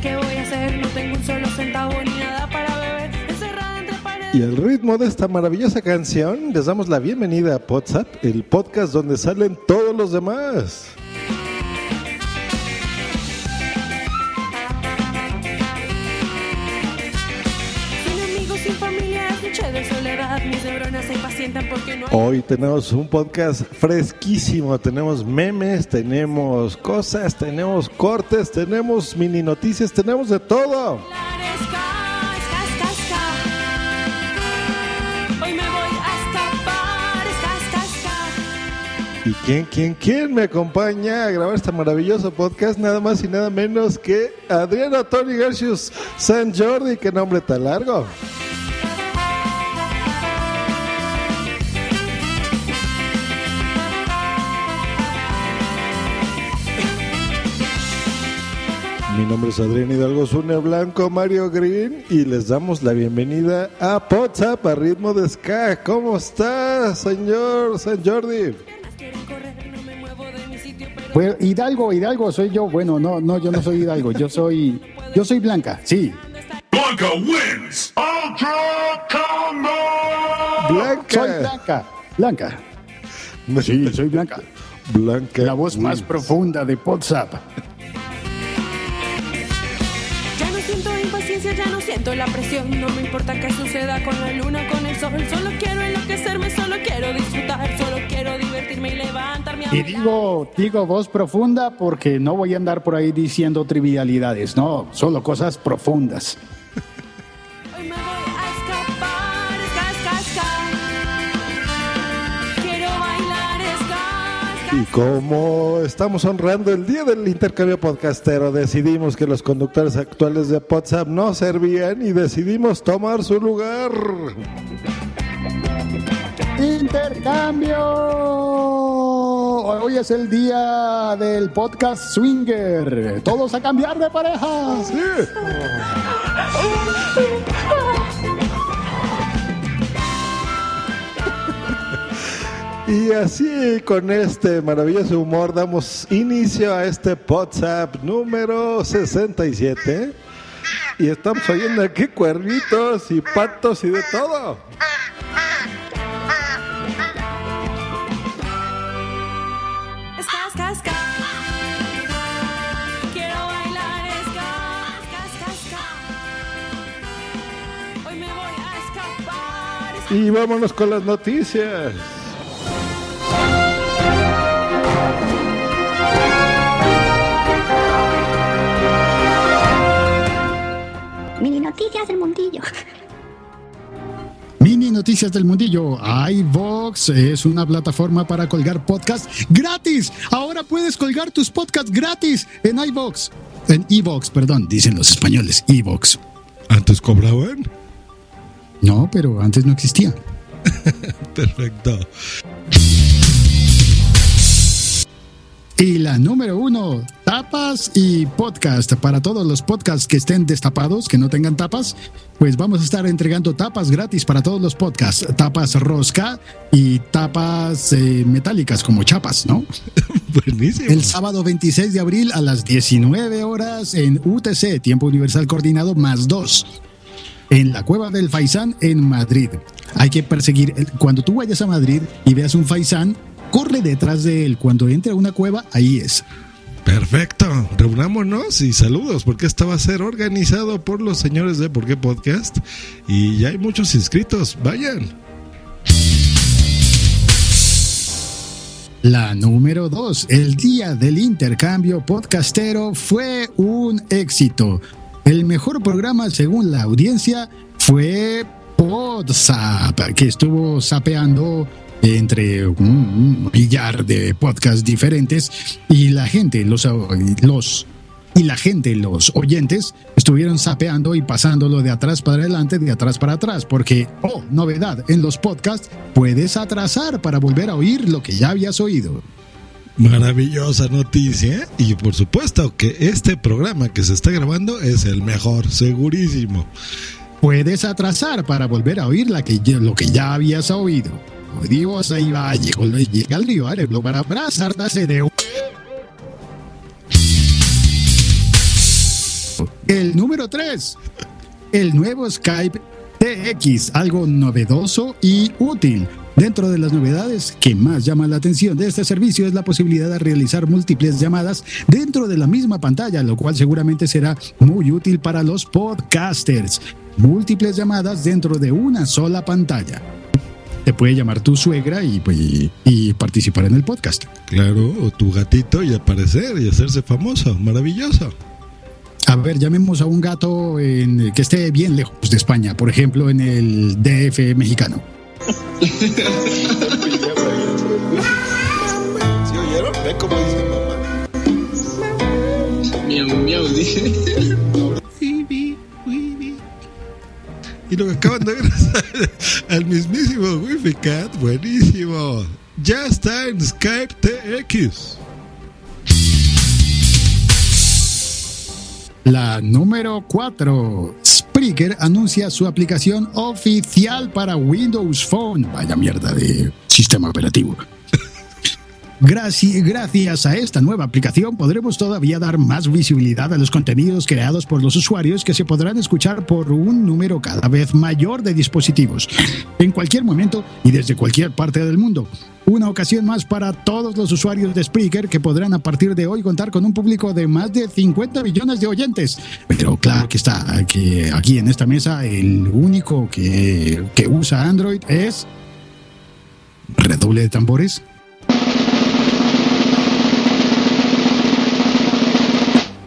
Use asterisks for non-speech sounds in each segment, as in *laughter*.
qué voy a hacer. No tengo un solo centavo ni nada para beber. Y al ritmo de esta maravillosa canción, les damos la bienvenida a WhatsApp, el podcast donde salen todos los demás. Hoy tenemos un podcast fresquísimo, tenemos memes, tenemos cosas, tenemos cortes, tenemos mini noticias, tenemos de todo. ¿Y quién, quién, quién me acompaña a grabar este maravilloso podcast? Nada más y nada menos que Adriano Tony Garcius San Jordi, qué nombre tan largo. Mi nombre es Adrián Hidalgo Zune Blanco Mario Green y les damos la bienvenida a WhatsApp a ritmo de ska. ¿Cómo está, señor San Jordi? Bueno, Hidalgo, Hidalgo soy yo. Bueno, no, no, yo no soy Hidalgo. Yo soy, yo soy Blanca. Sí. Blanca wins. Ultra Combo. Blanca. Soy Blanca. Blanca. Sí, soy Blanca. Blanca. La voz más profunda de WhatsApp. Ya no siento la presión. No me importa qué suceda con la luna con el sol. Solo quiero enloquecerme, solo quiero disfrutar. Solo quiero divertirme y levantarme a Y digo, digo voz profunda porque no voy a andar por ahí diciendo trivialidades. No, solo cosas profundas. Como estamos honrando el día del intercambio podcastero, decidimos que los conductores actuales de WhatsApp no servían y decidimos tomar su lugar. Intercambio. Hoy es el día del podcast Swinger. Todos a cambiar de pareja. Y así, con este maravilloso humor, damos inicio a este WhatsApp número 67. Y estamos oyendo aquí cuernitos y patos y de todo. Y vámonos con las noticias. Noticias del mundillo. Mini Noticias del Mundillo. iVox es una plataforma para colgar podcasts gratis. Ahora puedes colgar tus podcasts gratis en iVox. En iVox, perdón, dicen los españoles, iVox. ¿Antes cobraban? No, pero antes no existía. *laughs* Perfecto. Y la número uno, tapas y podcast. Para todos los podcasts que estén destapados, que no tengan tapas, pues vamos a estar entregando tapas gratis para todos los podcasts. Tapas rosca y tapas eh, metálicas como chapas, ¿no? *laughs* Buenísimo. El sábado 26 de abril a las 19 horas en UTC, Tiempo Universal Coordinado más 2, en la Cueva del Faisán en Madrid. Hay que perseguir, cuando tú vayas a Madrid y veas un Faisán, corre detrás de él. Cuando entre a una cueva, ahí es. Perfecto, reunámonos y saludos, porque esto va a ser organizado por los señores de Por qué Podcast y ya hay muchos inscritos, vayan. La número 2, el día del intercambio podcastero fue un éxito. El mejor programa según la audiencia fue PodZap, que estuvo sapeando entre un millar de podcasts diferentes y la gente, los, los y la gente, los oyentes, estuvieron sapeando y pasándolo de atrás para adelante, de atrás para atrás, porque, oh, novedad, en los podcasts puedes atrasar para volver a oír lo que ya habías oído. Maravillosa noticia y por supuesto que este programa que se está grabando es el mejor, segurísimo. Puedes atrasar para volver a oír la que, lo que ya habías oído. Dios, ahí va, llegó, llega el Areblo para abrazarse de El número 3. El nuevo Skype TX, algo novedoso y útil. Dentro de las novedades que más llaman la atención de este servicio es la posibilidad de realizar múltiples llamadas dentro de la misma pantalla, lo cual seguramente será muy útil para los podcasters. Múltiples llamadas dentro de una sola pantalla. Te puede llamar tu suegra y, pues, y participar en el podcast. Claro, o tu gatito y aparecer y hacerse famoso. Maravilloso. A ver, llamemos a un gato en, que esté bien lejos de España, por ejemplo, en el DF mexicano. ¿Sí oyeron? Ve cómo dice mamá. Miau, miau, dije. Y lo que acaban de ver al mismísimo Wifi Cat, buenísimo. Ya está en Skype TX. La número 4. Spreaker anuncia su aplicación oficial para Windows Phone. Vaya mierda de sistema operativo. Gracias, a esta nueva aplicación podremos todavía dar más visibilidad a los contenidos creados por los usuarios que se podrán escuchar por un número cada vez mayor de dispositivos, en cualquier momento y desde cualquier parte del mundo. Una ocasión más para todos los usuarios de Spreaker que podrán a partir de hoy contar con un público de más de 50 millones de oyentes. Pero claro que está, que aquí en esta mesa el único que, que usa Android es... Redoble de tambores.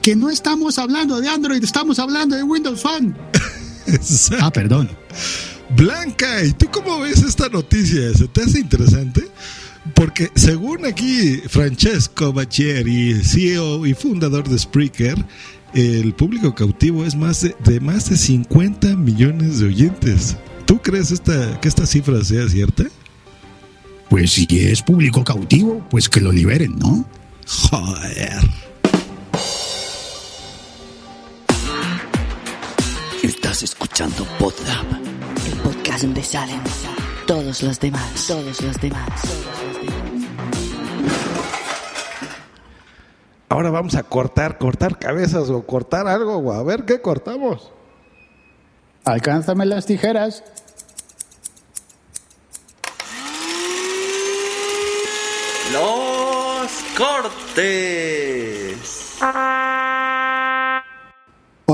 Que no estamos hablando de Android, estamos hablando de Windows Phone. *laughs* Exacto. Ah, perdón. Blanca, ¿y tú cómo ves esta noticia? ¿Se te hace interesante? Porque según aquí Francesco Bacchieri, CEO y fundador de Spreaker, el público cautivo es más de, de más de 50 millones de oyentes. ¿Tú crees esta, que esta cifra sea cierta? Pues si es público cautivo, pues que lo liberen, ¿no? Joder. Estás escuchando Podzap, el podcast donde salen todos los demás, todos los demás. Ahora vamos a cortar, cortar cabezas o cortar algo, o a ver qué cortamos. Alcánzame las tijeras. Los cortes.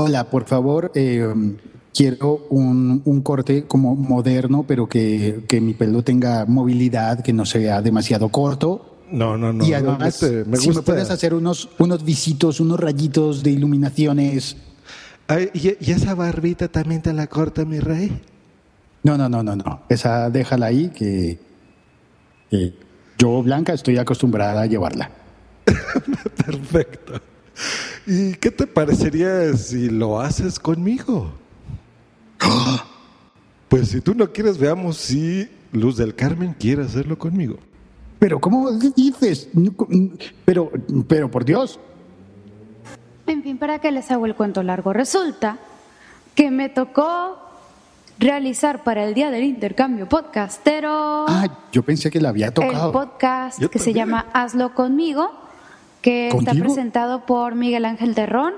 Hola, por favor, eh, quiero un, un corte como moderno, pero que, que mi pelo tenga movilidad, que no sea demasiado corto. No, no, no. y además, me si me puedes hacer unos, unos visitos, unos rayitos de iluminaciones. Ay, ¿y, y esa barbita también te la corta, mi rey? No, no, no, no, no. Esa déjala ahí, que, que yo, Blanca, estoy acostumbrada a llevarla. *laughs* Perfecto. ¿Y qué te parecería si lo haces conmigo? Pues si tú no quieres, veamos si Luz del Carmen quiere hacerlo conmigo. Pero, ¿cómo dices? Pero, pero por Dios, En fin, ¿para qué les hago el cuento largo? Resulta que me tocó realizar para el día del intercambio podcastero Ah, yo pensé que la había el tocado. podcast Yo que se llama Hazlo conmigo, que está presentado por Miguel Ángel Terrón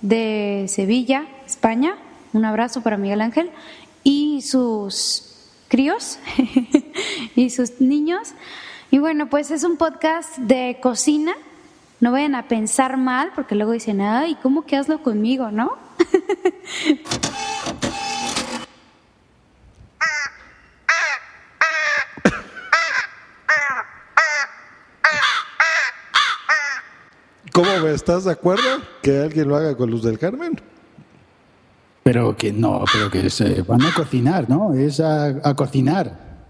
de Sevilla, España. Un abrazo para Miguel Ángel y sus críos *laughs* y sus niños. Y bueno, pues es un podcast de cocina. No vayan a pensar mal porque luego dicen, ay, ¿cómo que hazlo conmigo, no? *laughs* ¿Cómo? ¿Estás de acuerdo que alguien lo haga con Luz del Carmen? Pero que no, pero que se van a cocinar, ¿no? Es a, a cocinar.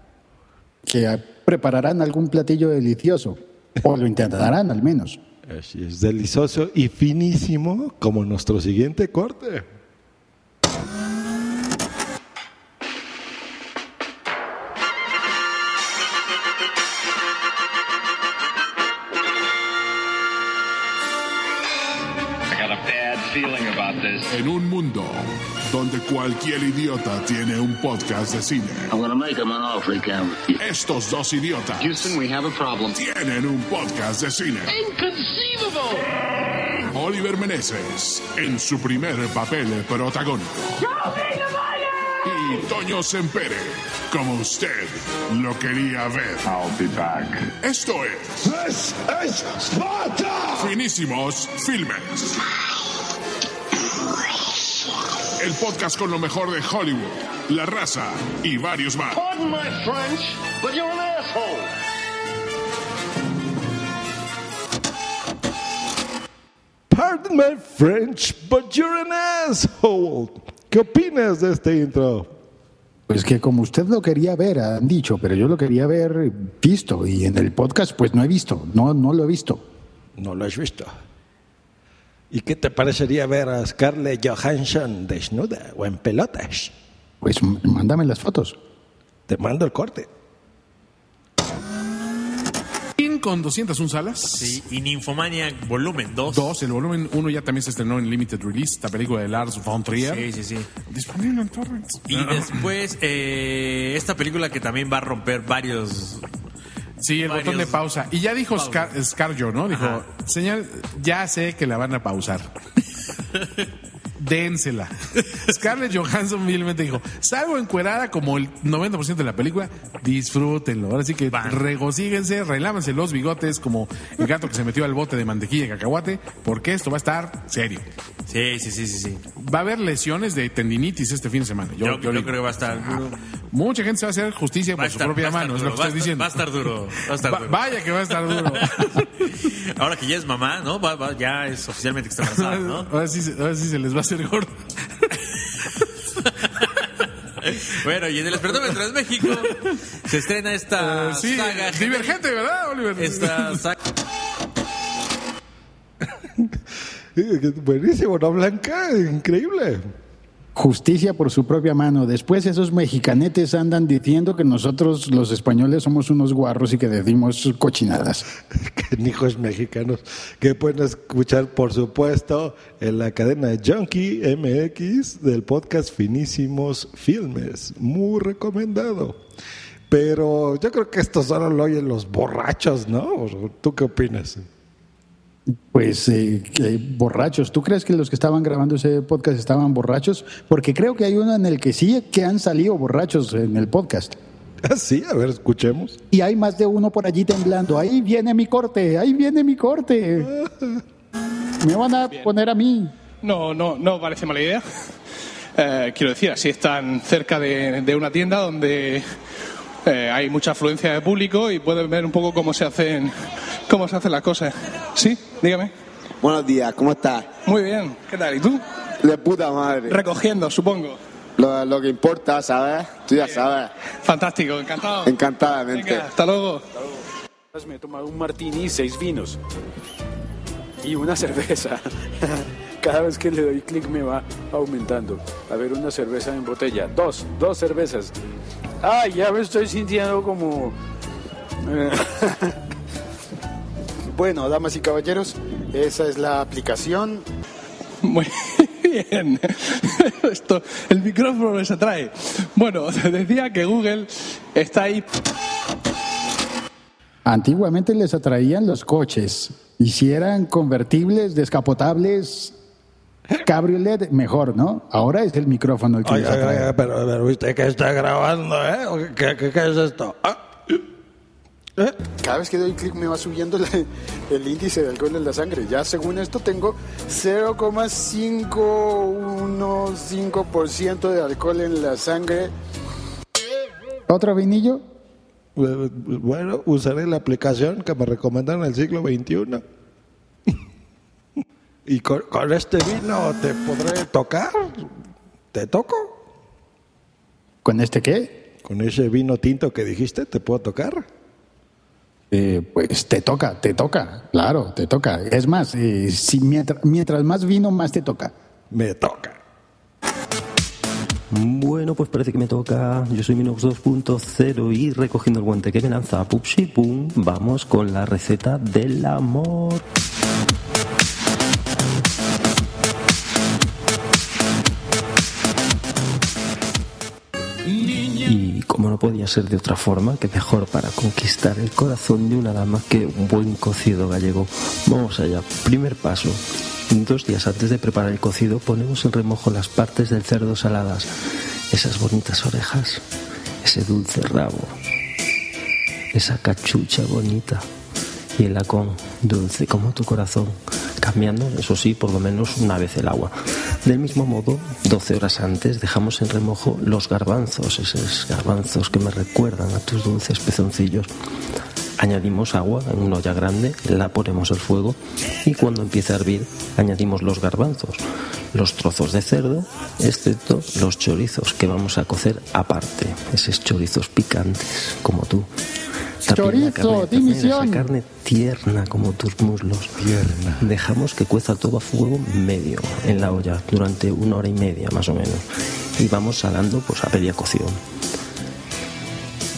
Que prepararán algún platillo delicioso. O lo intentarán al menos. Así es, delicioso y finísimo como nuestro siguiente corte. En un mundo donde cualquier idiota tiene un podcast de cine. I'm gonna make him an offer he can't refuse. Estos dos idiotas Houston, we have a problem. tienen un podcast de cine. Inconceivable! Oliver Meneses en su primer papel protagónico. Y Toño Sempere, como usted lo quería ver. I'll be back. Esto es. ¡Es, es Sparta! Finísimos Filmes. El podcast con lo mejor de Hollywood, La Raza y varios más. Pardon my French, but you're an asshole. Pardon my French, but you're an asshole. ¿Qué opinas de este intro? Pues que como usted lo quería ver, han dicho, pero yo lo quería ver visto. Y en el podcast, pues no he visto. No, no lo he visto. No lo has visto. ¿Y qué te parecería ver a Scarlett Johansson desnuda o en pelotas? Pues mándame las fotos. Te mando el corte. con 201 salas. Sí, y Nymphomaniac volumen 2. Dos, el volumen 1 ya también se estrenó en Limited Release, esta película de Lars von Trier. Sí, sí, sí. Disponible en torrents. Y después, eh, esta película que también va a romper varios. Sí, el botón de pausa. Y ya dijo. Scar, Scarjo, ¿no? Dijo, Ajá. señal, ya sé que la van a pausar. *laughs* Dénsela. *laughs* Scarlett Johansson humildemente dijo, salgo encuerada como el 90% de la película, disfrútenlo. Ahora sí que regocíguense, relámense los bigotes como el gato que se metió al bote de mantequilla y cacahuate, porque esto va a estar serio. Sí, sí, sí, sí, sí. Va a haber lesiones de tendinitis este fin de semana. Yo, Yo, yo yo digo. creo que va a estar duro. Mucha gente se va a hacer justicia Va por su estar- propia va a estar mano, es lo que estar- diciendo. Va a estar duro. Va a estar Va- duro. vaya que va a estar duro. *laughs* Ahora que ya es mamá, ¿no? Va- ya es oficialmente que está embarazada, ¿no? *laughs* Ahora sí, ahora sí se les va a hacer gordo. *laughs* Bueno, y en el Espertómetro de México se estrena esta Eh, sí, saga. divergente, ¿verdad, Oliver? Esta *laughs* saga. *laughs* Buenísimo, ¿no, Blanca? Increíble. Justicia por su propia mano. Después esos mexicanetes andan diciendo que nosotros los españoles somos unos guarros y que decimos cochinadas. *laughs* hijos mexicanos que pueden escuchar, por supuesto, en la cadena Junkie MX del podcast Finísimos Filmes. Muy recomendado. Pero yo creo que esto solo lo oyen los borrachos, ¿no? ¿Tú qué opinas? Pues eh, borrachos. ¿Tú crees que los que estaban grabando ese podcast estaban borrachos? Porque creo que hay uno en el que sí que han salido borrachos en el podcast. Ah, sí, a ver, escuchemos. Y hay más de uno por allí temblando. Ahí viene mi corte, ahí viene mi corte. Me van a poner a mí. No, no, no parece mala idea. Eh, quiero decir, así están cerca de, de una tienda donde eh, hay mucha afluencia de público y pueden ver un poco cómo se hacen, cómo se hacen las cosas. Sí, dígame. Buenos días, ¿cómo estás? Muy bien. ¿Qué tal? ¿Y tú? De puta madre. Recogiendo, supongo. Lo, lo que importa, ¿sabes? Tú ya sabes. Fantástico, encantado. Encantadamente. Venga, hasta luego. Me he tomado un martini y seis vinos. Y una cerveza. *laughs* Cada vez que le doy clic me va aumentando. A ver, una cerveza en botella. Dos, dos cervezas. Ay, ya me estoy sintiendo como... eh, *laughs* Bueno, damas y caballeros, esa es la aplicación. Muy bien. *laughs* Esto, el micrófono les atrae. Bueno, *laughs* decía que Google está ahí. Antiguamente les atraían los coches. Y si eran convertibles, descapotables, cabriolet, mejor, ¿no? Ahora es el micrófono el que les atrae. oye, pero, pero usted que está grabando, ¿eh? ¿Qué, qué, qué es esto? Ah, Cada vez que doy clic me va subiendo la- el índice de alcohol en la sangre. Ya según esto tengo 0,515% de alcohol en la sangre. ¿Otro vinillo? Eh, Bueno, usaré la aplicación que me recomendaron en el siglo XXI. Y con, con este vino te podré tocar. ¿Te toco? ¿Con este qué? Con ese vino tinto que dijiste, ¿te puedo tocar? Eh, pues te toca, te toca, claro, te toca. Es más, eh, si mientras, mientras más vino, más te toca. Me toca. Bueno, pues parece que me toca. Yo soy Minox 2.0 y recogiendo el guante que me lanza Pupsi Pum, vamos con la receta del amor. Como no podía ser de otra forma, que mejor para conquistar el corazón de una dama que un buen cocido gallego. Vamos allá. Primer paso. Dos días antes de preparar el cocido ponemos en remojo las partes del cerdo saladas, esas bonitas orejas, ese dulce rabo, esa cachucha bonita y el lacón dulce como tu corazón, cambiando, eso sí, por lo menos una vez el agua. Del mismo modo, 12 horas antes dejamos en remojo los garbanzos, esos garbanzos que me recuerdan a tus dulces pezoncillos. Añadimos agua en una olla grande, la ponemos al fuego y cuando empiece a hervir añadimos los garbanzos, los trozos de cerdo, excepto los chorizos que vamos a cocer aparte, esos chorizos picantes como tú. También la Chorizo, carne dimisión. esa carne tierna como tus muslos. Tierna. Dejamos que cueza todo a fuego medio en la olla durante una hora y media más o menos. Y vamos salando pues a media cocción.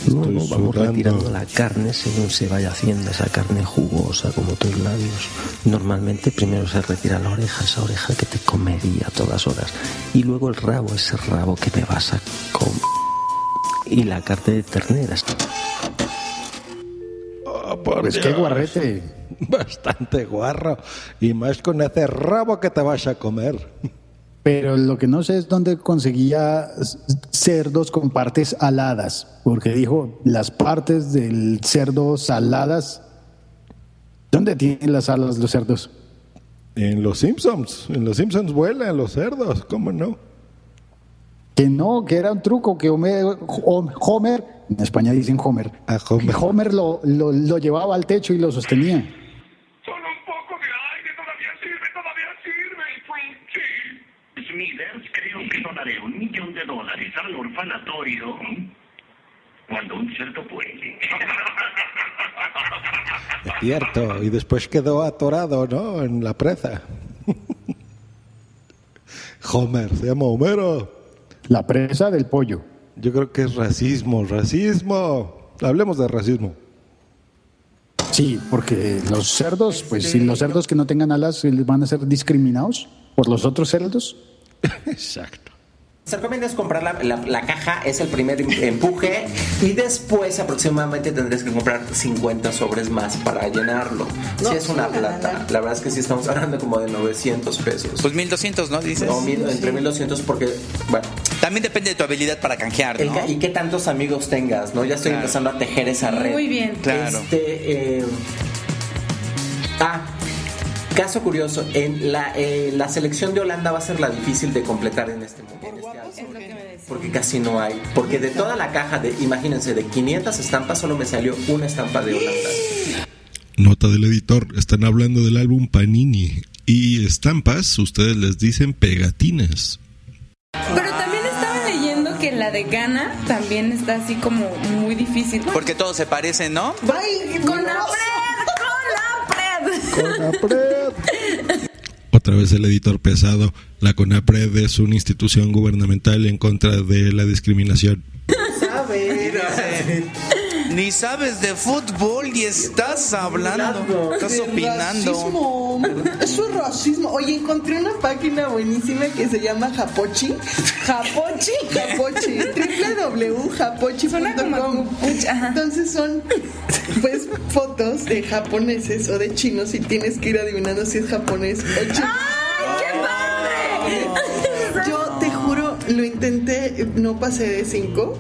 Luego vamos sudando. retirando la carne según se vaya haciendo esa carne jugosa como tus labios. Normalmente primero se retira la oreja, esa oreja que te comería a todas horas. Y luego el rabo, ese rabo que me vas a comer. Y la carne de ternera. Oh, por Pues qué guarrete. *laughs* Bastante guarro. Y más con ese rabo que te vas a comer. Pero lo que no sé es dónde conseguía cerdos con partes aladas, porque dijo las partes del cerdo saladas. ¿Dónde tienen las alas los cerdos? En los Simpsons. En los Simpsons vuelan los cerdos. ¿Cómo no? Que no, que era un truco que Homer, Hom- Homer en España dicen Homer, que Homer lo, lo, lo llevaba al techo y lo sostenía. Smithers, creo que donaré un millón de dólares al orfanatorio cuando un cerdo puede. Es cierto. Y después quedó atorado, ¿no? En la presa. *laughs* Homer, se llama Homero. La presa del pollo. Yo creo que es racismo, racismo. Hablemos de racismo. Sí, porque los cerdos, pues si los cerdos que no tengan alas eh, van a ser discriminados por los otros cerdos. *laughs* Exacto. Se recomienda es comprar la, la- la caja, es el primer em- empuje *laughs* y después aproximadamente tendrías que comprar 50 sobres más para llenarlo. si es una plata, la verdad es que sí estamos hablando como de 900 pesos. Pues 1200, ¿no? Dices. No, mil- entre 1200 porque, bueno. También depende de tu habilidad para canjear, ¿no? y qué tantos amigos tengas, ¿no? Ya estoy Claro. empezando a tejer esa red. Muy bien. Claro. Este, eh, ah, caso curioso, en la, eh, la selección de Holanda va a ser la difícil de completar en este momento. Porque casi no hay. Porque de toda la caja, de, imagínense, de 500 estampas solo me salió una estampa de Holanda. Nota del editor, están hablando del álbum Panini. Y estampas, ustedes les dicen pegatinas. Pero también estaba leyendo que la de Ghana también está así como muy difícil. Porque todos se parecen, ¿no? ¡Ay, con la pred! ¡Con la pred! Otra vez el editor pesado. La CONAPRED es una institución gubernamental en contra de la discriminación. Ni sabes de fútbol y estás hablando, estás De opinando. Racismo. Eso es racismo. Oye, encontré una página buenísima que se llama Japochi. ¿Japochi? Japochi. www.japochi.com. Entonces son pues fotos de japoneses o de chinos y tienes que ir adivinando si es japonés o chino. Yo te juro, lo intenté, no pasé de 5.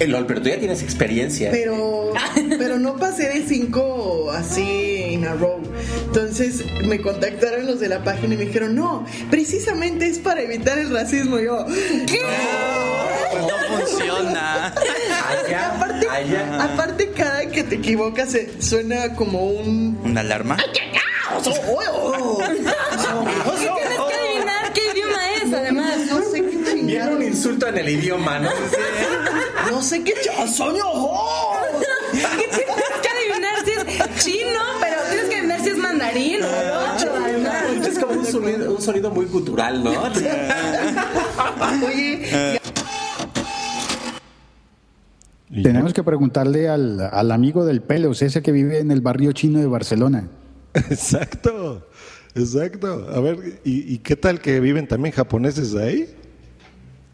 Eh, LOL, pero tú ya tienes experiencia. Pero, *laughs* pero no pasé de cinco así en a row. Entonces me contactaron los de la página y me dijeron, no, precisamente es para evitar el racismo. Y yo, ¿qué? Pues no funciona. aparte, aparte, cada que te equivocas se- suena como un... ¿Una alarma? Oh, oh, oh. ¿Qué tienes *laughs* insulto en el idioma, ¿no? *laughs* No sé qué chasoño. ¿Qué tienes que adivinar si es chino? Pero tienes que adivinar si es mandarín o ocho, además. Es como un sonido, un sonido muy cultural, ¿no? *laughs* Oye, Tenemos que preguntarle al, al amigo del Pelos, ese que vive en el barrio chino de Barcelona. Exacto, exacto. A ver, ¿y, y qué tal que viven también japoneses ahí?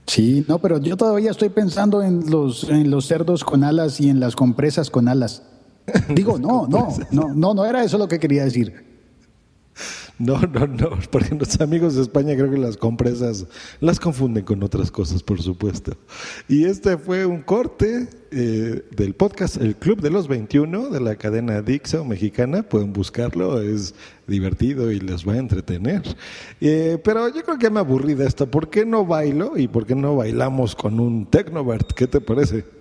Sí, no, pero yo todavía estoy pensando en los, en los cerdos con alas y en las compresas con alas. *laughs* Digo, no, no, no, no, no era eso lo que quería decir. No, no, no, porque los amigos de España creo que las compresas las confunden con otras cosas, por supuesto. Y este fue un corte eh, del podcast El Club de los 21 de la cadena Dixo mexicana. Pueden buscarlo, es divertido y les va a entretener. Eh, pero yo creo que me aburrí de esto. ¿Por qué no bailo y por qué no bailamos con un Tecnovert? ¿Qué te parece?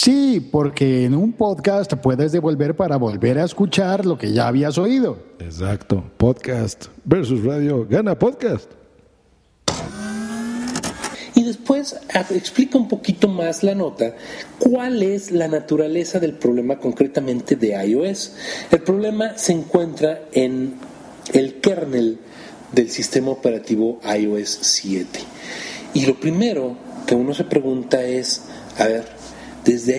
Sí, porque en un podcast puedes devolver para volver a escuchar lo que ya habías oído. Exacto, podcast versus radio, gana podcast. Y después a- explica un poquito más la nota cuál es la naturaleza del problema concretamente de iOS. El problema se encuentra en el kernel del sistema operativo iOS 7. Y lo primero que uno se pregunta es, a ver, desde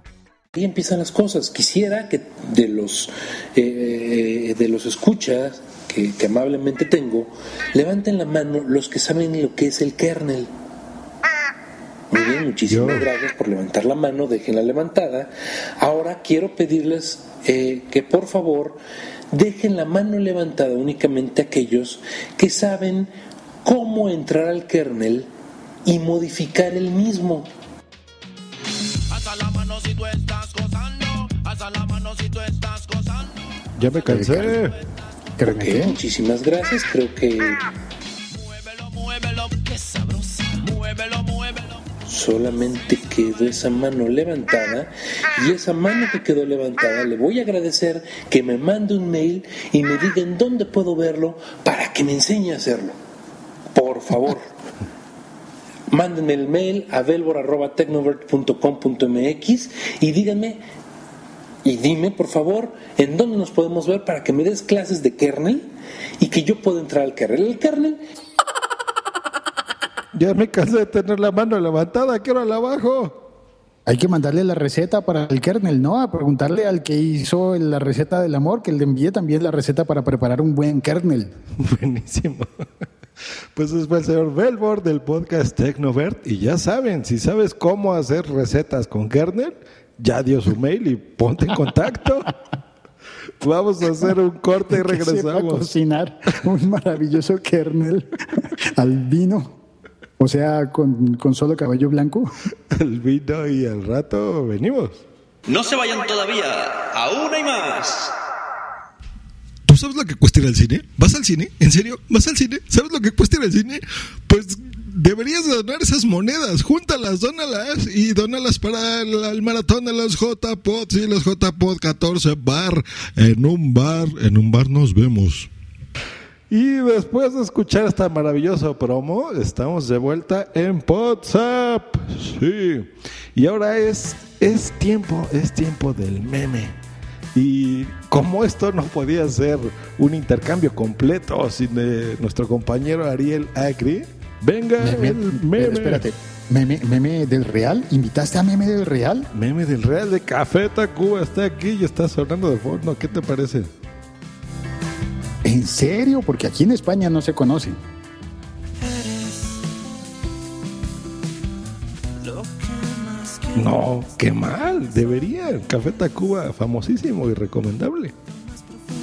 Ahí empiezan las cosas. Quisiera que de los eh, de los escuchas que, que amablemente tengo, levanten la mano los que saben lo que es el kernel. Muy bien, muchísimas gracias por levantar la mano, déjenla levantada. Ahora quiero pedirles eh, que por favor dejen la mano levantada únicamente aquellos que saben cómo entrar al kernel y modificar el mismo. Ya me cansé. Ok, muchísimas gracias. Creo que solamente quedó esa mano levantada y esa mano que quedó levantada le voy a agradecer que me mande un mail y me diga en dónde puedo verlo para que me enseñe a hacerlo. Por favor. Mándenme el mail a velvor.tecnovert.com.mx y díganme y dime, por favor, en dónde nos podemos ver para que me des clases de kernel y que yo pueda entrar al kernel. El kernel *laughs* Ya me cansé de tener la mano levantada, quiero la abajo. Hay que mandarle la receta para el kernel, ¿no? A preguntarle al que hizo la receta del amor que le envíe también la receta para preparar un buen kernel. *laughs* Buenísimo. Pues fue el señor Belbor del podcast Tecnovert. Y ya saben, si sabes cómo hacer recetas con kernel, ya dio su mail y ponte en contacto. Vamos a hacer un corte y Que sepa regresamos. cocinar un maravilloso kernel albino. O sea, con, con solo cabello blanco. El vino y al rato venimos. No se vayan todavía, aún hay más. ¿Tú sabes lo que cuesta ir al cine? ¿Vas al cine? ¿En serio? ¿Vas al cine? ¿Sabes lo que cuesta ir al cine? Pues deberías de donar esas monedas. Júntalas, dónalas y dónalas para el, el maratón de los J-Pod. Sí, los J-Pod 14 bar. En un bar, en un bar nos vemos. Y después de escuchar esta maravillosa promo, estamos de vuelta en WhatsApp. Sí. Y ahora es, es tiempo, es tiempo del meme. Y como esto no podía ser un intercambio completo sin eh, nuestro compañero Ariel Acri, venga el meme. Pero espérate, ¿meme, ¿meme del Real? ¿Invitaste a meme del Real? Meme del Real de Café Tacuba está aquí y está sonando de fondo. ¿Qué te parece? ¿En serio? Porque aquí en España no se conoce. No, qué mal, debería. Café Tacuba, famosísimo y recomendable.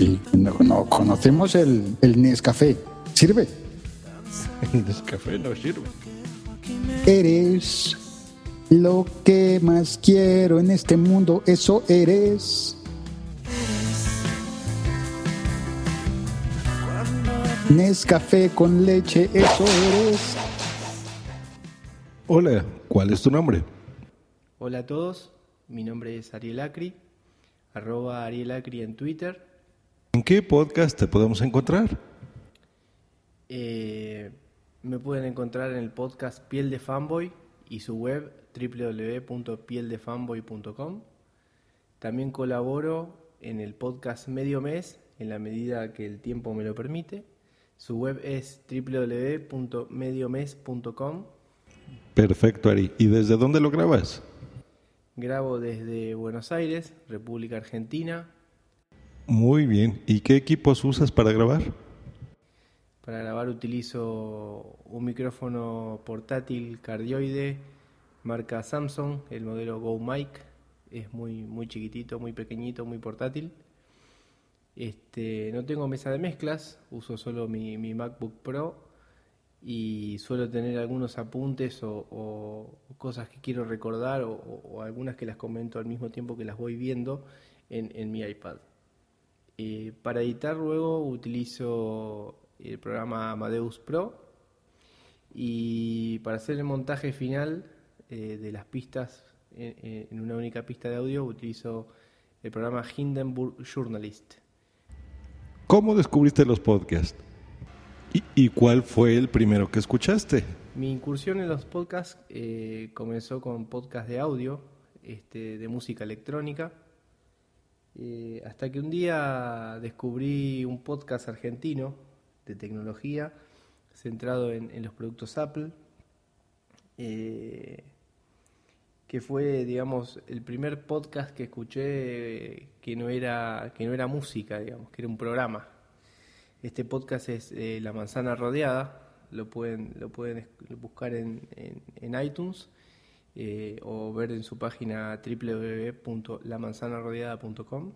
Y no, no conocemos el, el Nescafé. ¿Sirve? *laughs* El Nescafé no sirve. Eres lo que más quiero en este mundo, eso eres. Nescafé con leche, eso eres. Hola, ¿cuál es tu nombre? Hola a todos, mi nombre es Ariel Acri, arroba Ariel Acri en Twitter. ¿En qué podcast te podemos encontrar? Eh, me pueden encontrar en el podcast Piel de Fanboy y su web www.pieldefanboy.com. También colaboro en el podcast Medio Mes en la medida que el tiempo me lo permite. Su web es www.mediomes.com. Perfecto, Ari. ¿Y desde dónde lo grabas? Grabo desde Buenos Aires, República Argentina. Muy bien. ¿Y qué equipos usas para grabar? Para grabar utilizo un micrófono portátil cardioide marca Samsung, el modelo Go Mic. Es muy, muy chiquitito, muy pequeñito, muy portátil. Este, no tengo mesa de mezclas, uso solo mi, MacBook Pro y suelo tener algunos apuntes o, cosas que quiero recordar o, algunas que las comento al mismo tiempo que las voy viendo en, en mi iPad. Eh, para editar luego utilizo el programa Amadeus Pro y para hacer el montaje final eh, de las pistas en, en una única pista de audio utilizo el programa Hindenburg Journalist. ¿Cómo descubriste los podcasts? ¿Y, y cuál fue el primero que escuchaste? Mi incursión en los podcasts eh, comenzó con podcasts de audio, este, de música electrónica, eh, hasta que un día descubrí un podcast argentino de tecnología centrado en, los productos Apple, eh, que fue, digamos, el primer podcast que escuché que no era, que no era música, digamos, que era un programa. Este podcast es eh, La Manzana Rodeada, lo pueden, lo pueden buscar en, en, en iTunes eh, o ver en su página www.lamanzanarodeada.com.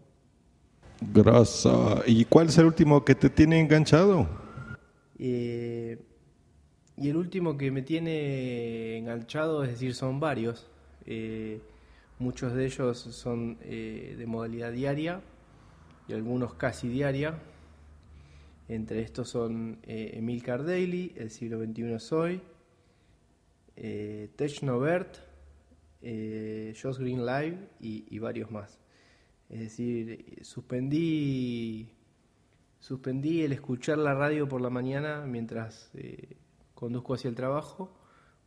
Grasa. ¿Y cuál es el último que te tiene enganchado? Eh, y el último que me tiene enganchado, es decir, son varios. Eh, muchos de ellos son eh, de modalidad diaria y algunos casi diaria. Entre estos son eh, Emilcar Daily, El siglo XXI es hoy, eh, Technovert, eh, Josh Green Live y, varios más. Es decir, suspendí, suspendí el escuchar la radio por la mañana mientras eh, conduzco hacia el trabajo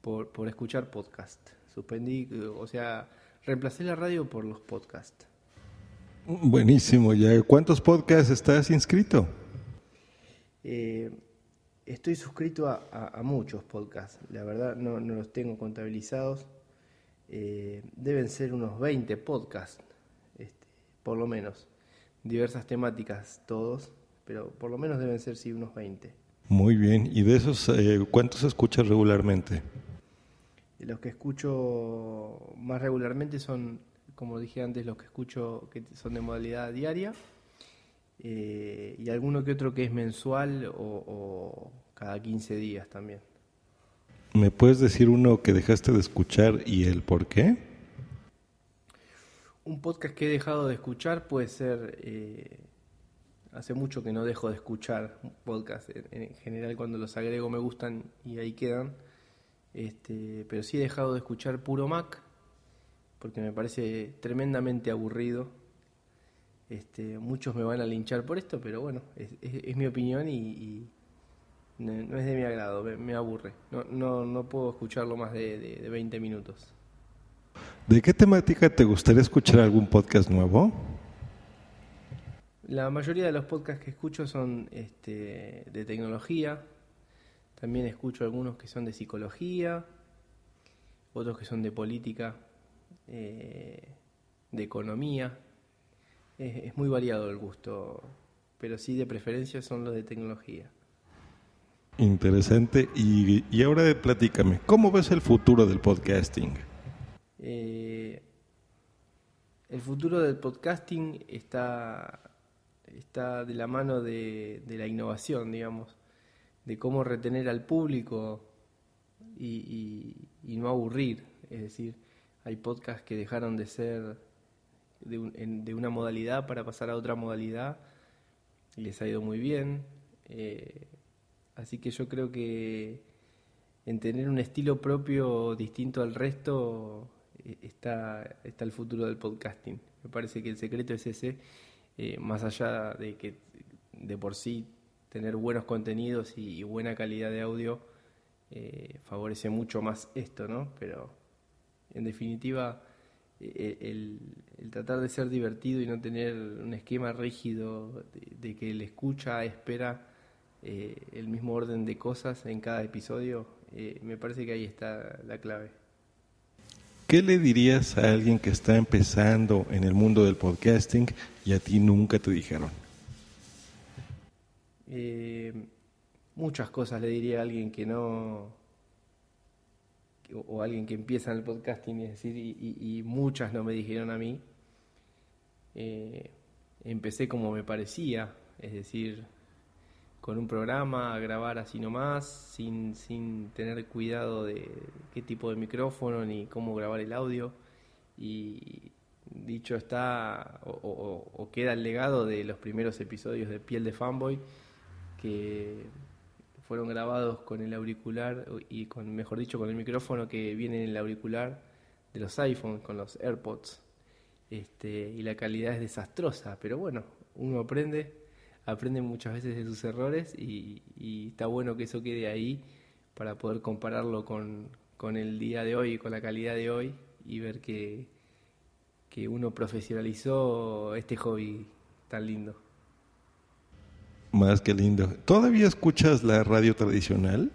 por, por escuchar podcast. Suspendí, o sea, reemplacé la radio por los podcasts. Buenísimo, ¿ya cuántos podcasts estás inscrito? Eh, estoy suscrito a, a, a, muchos podcasts, la verdad no, no los tengo contabilizados. Eh, deben ser unos 20 podcasts, por lo menos. Diversas temáticas todos, pero por lo menos deben ser sí unos 20. Muy bien, ¿y de esos eh, cuántos escuchas regularmente? Los que escucho más regularmente son, como dije antes, los que escucho que son de modalidad diaria eh, y alguno que otro que es mensual o, o, cada 15 días también. ¿Me puedes decir uno que dejaste de escuchar y el por qué? Un podcast que he dejado de escuchar puede ser... Eh, hace mucho que no dejo de escuchar podcast. En, en, general cuando los agrego me gustan y ahí quedan. Este, pero sí he dejado de escuchar puro Mac porque me parece tremendamente aburrido. Este, muchos me van a linchar por esto, pero bueno, es, es- mi opinión y, no, no es de mi agrado, me, me aburre. No, no, no puedo escucharlo más de, de- de 20 minutos. ¿De qué temática te gustaría escuchar algún podcast nuevo? La mayoría de los podcasts que escucho son este, de tecnología, también escucho algunos que son de psicología, otros que son de política, eh, de economía. Es, es muy variado el gusto, pero sí de preferencia son los de tecnología. Interesante. Y, y ahora platícame, ¿cómo ves el futuro del podcasting? Eh, el futuro del podcasting está, está de la mano de, la innovación, digamos, de cómo retener al público y, no aburrir. Es decir, hay podcasts que dejaron de ser de, una modalidad para pasar a otra modalidad y les ha ido muy bien. Eh, así que yo creo que en tener un estilo propio distinto al resto está, está el futuro del podcasting. Me parece que el secreto es ese, eh, más allá de que de por sí tener buenos contenidos y, buena calidad de audio eh, favorece mucho más esto, ¿no? Pero en definitiva eh, el, el tratar de ser divertido y no tener un esquema rígido de, de que el escucha espera eh, el mismo orden de cosas en cada episodio, me parece que ahí está la clave. ¿Qué le dirías a alguien que está empezando en el mundo del podcasting y a ti nunca te dijeron? Eh, muchas cosas le diría a alguien que no o, o alguien que empieza en el podcasting es decir y muchas no me dijeron a mí Eh, empecé como me parecía es decir con un programa a grabar así nomás sin, sin tener cuidado de qué tipo de micrófono ni cómo grabar el audio. Y dicho está o, queda el legado de los primeros episodios de Piel de Fanboy que fueron grabados con el auricular y con mejor dicho con el micrófono que viene en el auricular de los iPhones con los AirPods. Este y la calidad es desastrosa pero bueno uno aprende aprende muchas veces de sus errores y, y está bueno que eso quede ahí para poder compararlo con, con el día de hoy con la calidad de hoy y ver que que uno profesionalizó este hobby tan lindo Más que lindo. ¿Todavía escuchas la radio tradicional?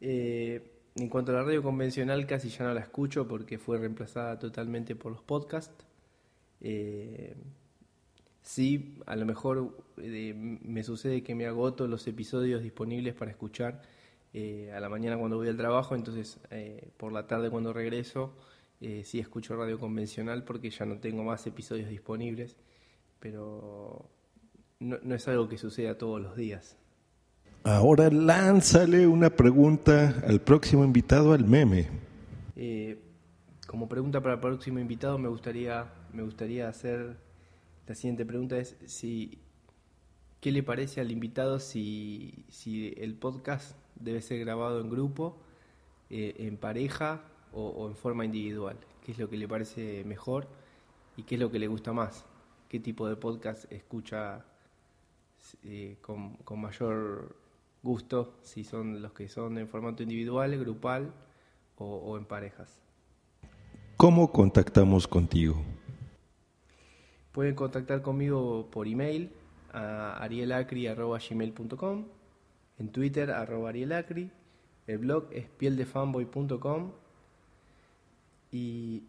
Eh, en cuanto a la radio convencional, casi ya no la escucho porque fue reemplazada totalmente por los podcasts. Eh, sí, a lo mejor eh, me sucede que me agoto los episodios disponibles para escuchar eh, a la mañana cuando voy al trabajo, entonces eh, por la tarde cuando regreso sí escucho radio convencional porque ya no tengo más episodios disponibles, pero no, no es algo que suceda todos los días. Ahora lánzale una pregunta al próximo invitado al meme. Como pregunta para el próximo invitado me gustaría me gustaría hacer la siguiente pregunta es si qué le parece al invitado si, si el podcast debe ser grabado en grupo, eh, en pareja o, en forma individual. ¿Qué es lo que le parece mejor y qué es lo que le gusta más? ¿Qué tipo de podcast escucha eh, con, mayor gusto? Si son los que son en formato individual, grupal o en parejas. ¿Cómo contactamos contigo? Pueden contactar conmigo por email a arielacri.gmail.com, en Twitter arroba arielacri, el blog es pieldefanboy.com y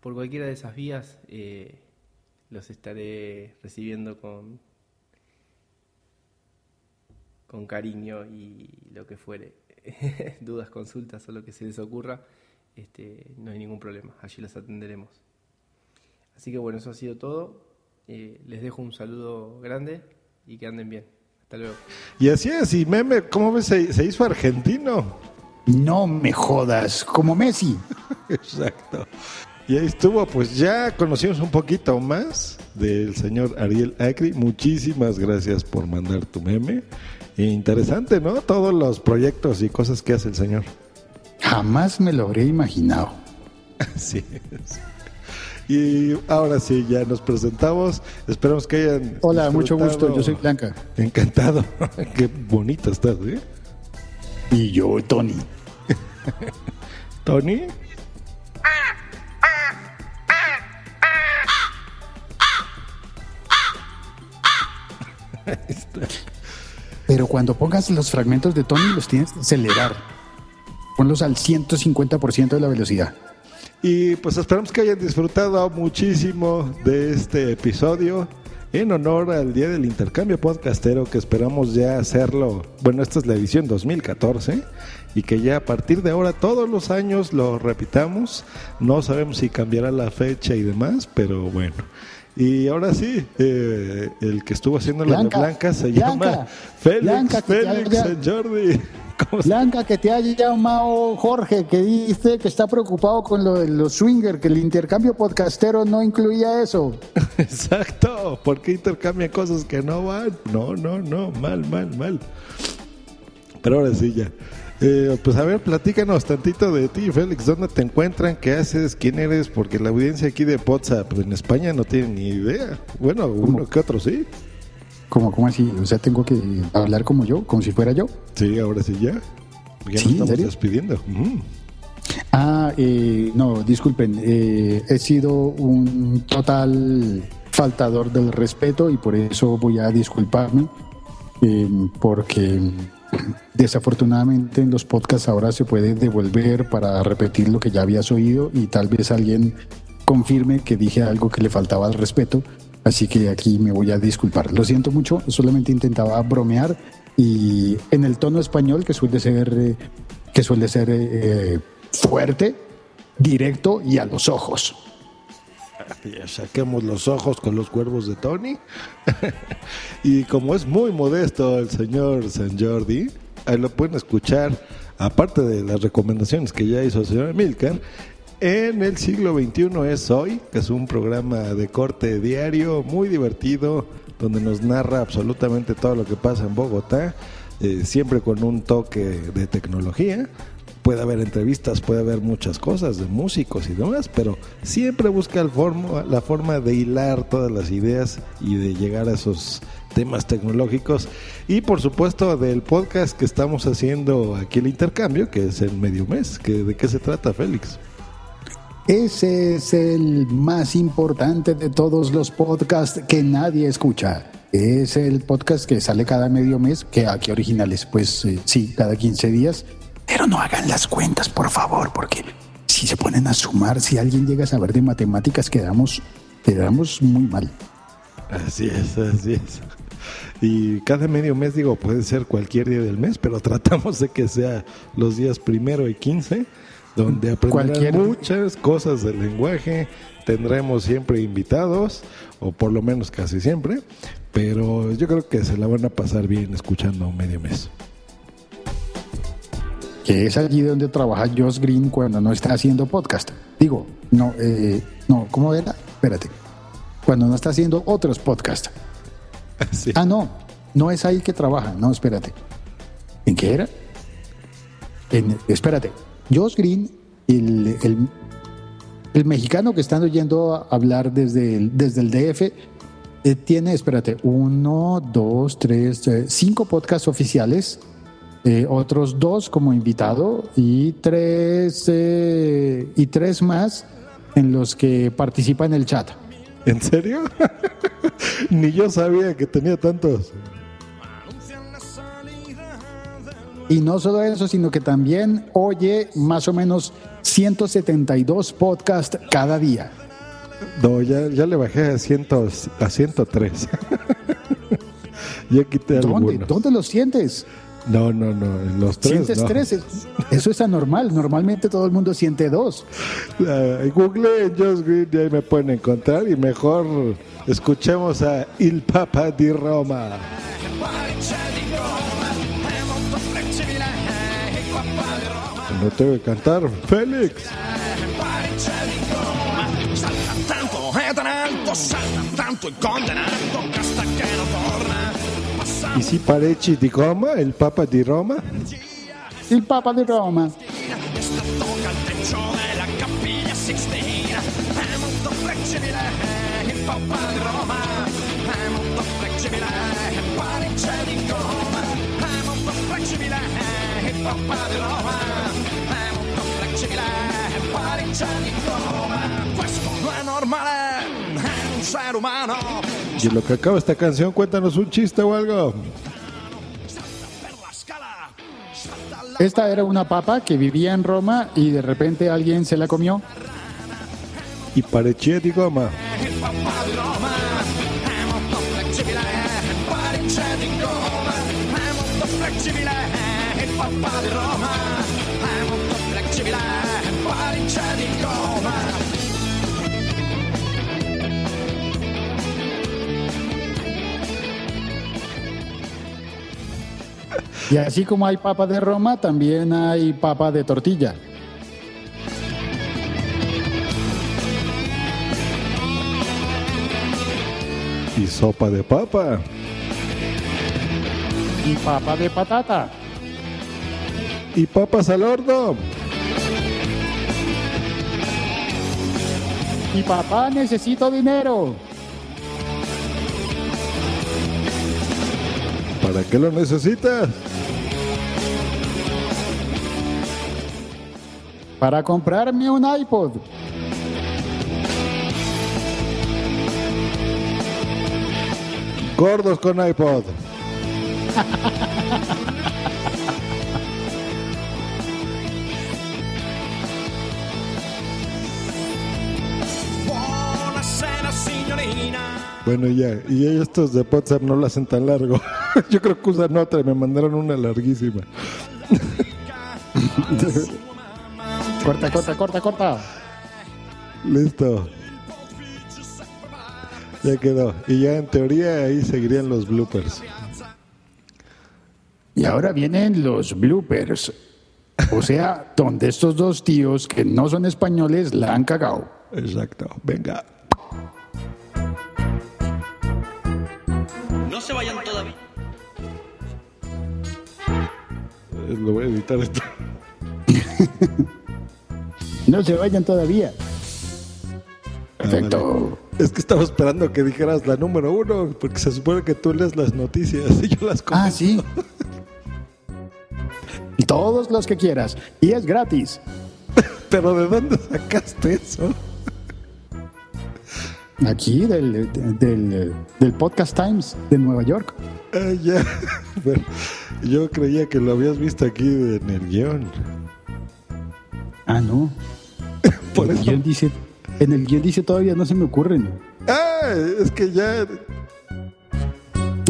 por cualquiera de esas vías eh, los estaré recibiendo con, con cariño y lo que fuere. *laughs* Dudas, consultas o lo que se les ocurra, este, no hay ningún problema, allí los atenderemos. Así que bueno, eso ha sido todo. Eh, les dejo un saludo grande y que anden bien. Hasta luego. Y así es, y meme, ¿cómo ves? Se, se hizo argentino. No me jodas, como Messi. *laughs* Exacto. Y ahí estuvo, pues ya conocimos un poquito más del señor Ariel Acri. Muchísimas gracias por mandar tu meme. Interesante, ¿no? Todos los proyectos y cosas que hace el señor. Jamás me lo habría imaginado. *laughs* Así es. Y ahora sí, ya nos presentamos. Esperamos que hayan. Hola, mucho gusto. Yo soy Blanca. Encantado. *laughs* Qué bonito estás, ¿eh? Y yo, Tony. ¿Tony? *laughs* Pero cuando pongas los fragmentos de Tony, los tienes que acelerar. Ponlos al 150% de la velocidad. Y pues esperamos que hayan disfrutado muchísimo de este episodio en honor al Día del Intercambio Podcastero que esperamos ya hacerlo. Bueno, esta es la edición 2014 y que ya a partir de ahora todos los años lo repitamos. No sabemos si cambiará la fecha y demás, pero bueno. Y ahora sí, eh, el que estuvo haciendo la de Blanca, Blanca se Blanca, llama Félix, Blanca, Félix Jordi. Blanca, que te haya llamado Jorge, que dice que está preocupado con lo de los swinger, que el intercambio podcastero no incluía eso. *laughs* Exacto, ¿por qué intercambian cosas que no van? No, no, no, mal, mal, mal. Pero ahora sí ya. Eh, pues a ver, platícanos tantito de ti, Félix. ¿Dónde te encuentran? ¿Qué haces? ¿Quién eres? Porque la audiencia aquí de WhatsApp en España no tiene ni idea. Bueno, uno que otro sí. ¿Cómo, ¿Cómo así? O sea, tengo que hablar como yo, como si fuera yo. Sí, ahora sí ya. Ya ¿Sí? nos ¿En estamos despidiendo. Mm. Ah, eh, no, disculpen, eh, he sido un total faltador del respeto y por eso voy a disculparme, eh, porque desafortunadamente en los podcasts ahora se puede devolver para repetir lo que ya habías oído y tal vez alguien confirme que dije algo que le faltaba al respeto, así que aquí me voy a disculpar. Lo siento mucho, solamente intentaba bromear y en el tono español que suele ser, que suele ser eh, fuerte, directo y a los ojos. Saquemos los ojos con los cuervos de Tony. *laughs* y como es muy modesto el señor San Jordi, ahí lo pueden escuchar, aparte de las recomendaciones que ya hizo el señor Milcar, en el siglo XXI es hoy, que es un programa de corte diario muy divertido, donde nos narra absolutamente todo lo que pasa en Bogotá, eh, siempre con un toque de tecnología puede haber entrevistas, puede haber muchas cosas de músicos y demás, pero siempre busca el formo- la forma de hilar todas las ideas y de llegar a esos temas tecnológicos. Y por supuesto del podcast que estamos haciendo aquí el intercambio, que es el medio mes. Que, ¿De qué se trata, Félix? Ese es el más importante de todos los podcasts que nadie escucha. Es el podcast que sale cada medio mes, que aquí originales, pues eh, sí, cada 15 días. Pero no hagan las cuentas, por favor, porque si se ponen a sumar, si alguien llega a saber de matemáticas, quedamos, quedamos muy mal. Así es, así es. Y cada medio mes, digo, puede ser cualquier día del mes, pero tratamos de que sea los días primero y quince, donde aprenderán muchas cosas del lenguaje. Tendremos siempre invitados, o por lo menos casi siempre, pero yo creo que se la van a pasar bien escuchando medio mes. Que es allí donde trabaja Josh Green cuando no está haciendo podcast. Digo, no, eh, no, ¿cómo era? Espérate. Cuando no está haciendo otros podcasts. *laughs* Ah, no, no es ahí que trabaja. No, espérate. ¿En qué era? En- espérate. Josh Green, el, el, mexicano que están oyendo a hablar desde el, desde el DF, eh, tiene, espérate, uno, dos, tres, eh, cinco podcasts oficiales, eh, otros dos como invitado y tres, y tres más en los que participa en el chat. ¿En serio? *laughs* Ni yo sabía que tenía tantos. Y no solo eso, sino que también oye más o menos 172 podcasts cada día. No, ya, ya le bajé a, ciento, a 103. *laughs* ya quité ¿Dónde, algunos. ¿Dónde los sientes? No, no, no, los tres. Sientes no. tres. Eso es anormal. Normalmente todo el mundo siente dos. Ah, Google Just Green y ahí me pueden encontrar y mejor escuchemos a Il Papa di Roma. Che non torna. Passa ¿Y si Parecci di Roma, el Papa di Roma? Il Papa di Roma. tocca il piccione, la cappiglia Sixtina è molto flessibile, il Papa di Roma è molto flessibile, è Parigi di Roma è molto flessibile, il Papa di Roma Y en lo que acaba esta canción, cuéntanos un chiste o algo. Esta era una papa que vivía en Roma y de repente alguien se la comió. Y Parecci di Roma. Y así como hay papa de Roma, también hay papa de tortilla. Y sopa de papa. Y papa de patata. Y papas al horno. Y papá, necesito dinero. ¿Para qué lo necesitas? Para comprarme un iPod. Gordos con iPod. Bueno, ya. Y estos de WhatsApp no lo hacen tan largo. *laughs* Yo creo que usan otra y me mandaron una larguísima. *laughs* Corta, corta, corta, corta. Listo. Ya quedó. Y ya en teoría ahí seguirían los bloopers. Y ahora vienen los bloopers. O sea, donde estos dos tíos que no son españoles la han cagado. Exacto. Venga. No se vayan todavía. Lo voy a editar esto. *laughs* No se vayan todavía. Perfecto. Ah. Es que estaba esperando que dijeras la número uno, porque se supone que tú lees las noticias y yo las Ah, sí. *laughs* Todos los que quieras. Y es gratis. *laughs* Pero ¿de dónde sacaste eso? *laughs* Aquí del, del, del Podcast Times de Nueva York. Ah, ya. Bueno, yo creía que lo habías visto aquí en el guion. Ah, no. *laughs* Por en, el eso. dice, en el guion dice todavía no se me ocurren. Ah, es que ya.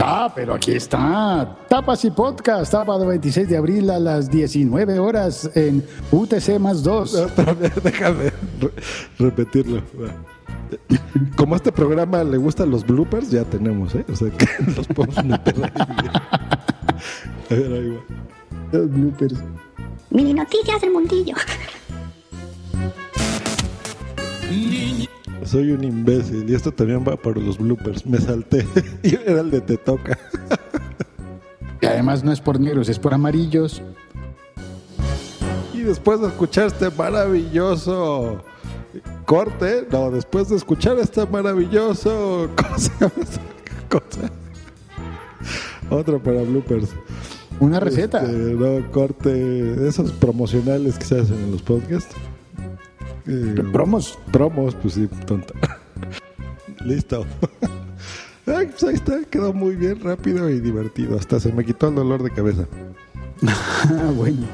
Ah, pero aquí está. Tapas y Podcast, sábado 26 de abril a las 19 horas en UTC más 2. No, espérame, déjame re- repetirlo. Como a este programa le gustan los bloopers, ya tenemos, ¿eh? O sea que *laughs* los podemos meter ahí. A ver, ahí va. Los bloopers. Mini noticias del mundillo. *laughs* Soy un imbécil y esto también va para los bloopers. Me salté *laughs* y era el de Te Toca. Y además no es por negros, es por amarillos. Y después de escuchar este maravilloso corte, no, después de escuchar este maravilloso. *laughs* ¿Cómo se llama esa cosa? Otro para bloopers. Una receta. Este, no, corte esos promocionales que se hacen en los podcasts. Eh, ¿Promos? Promos, pues sí, tonta. *laughs* Listo. *laughs* Ay, pues ahí está, quedó muy bien, rápido y divertido. Hasta se me quitó el dolor de cabeza. *laughs* Ah, bueno.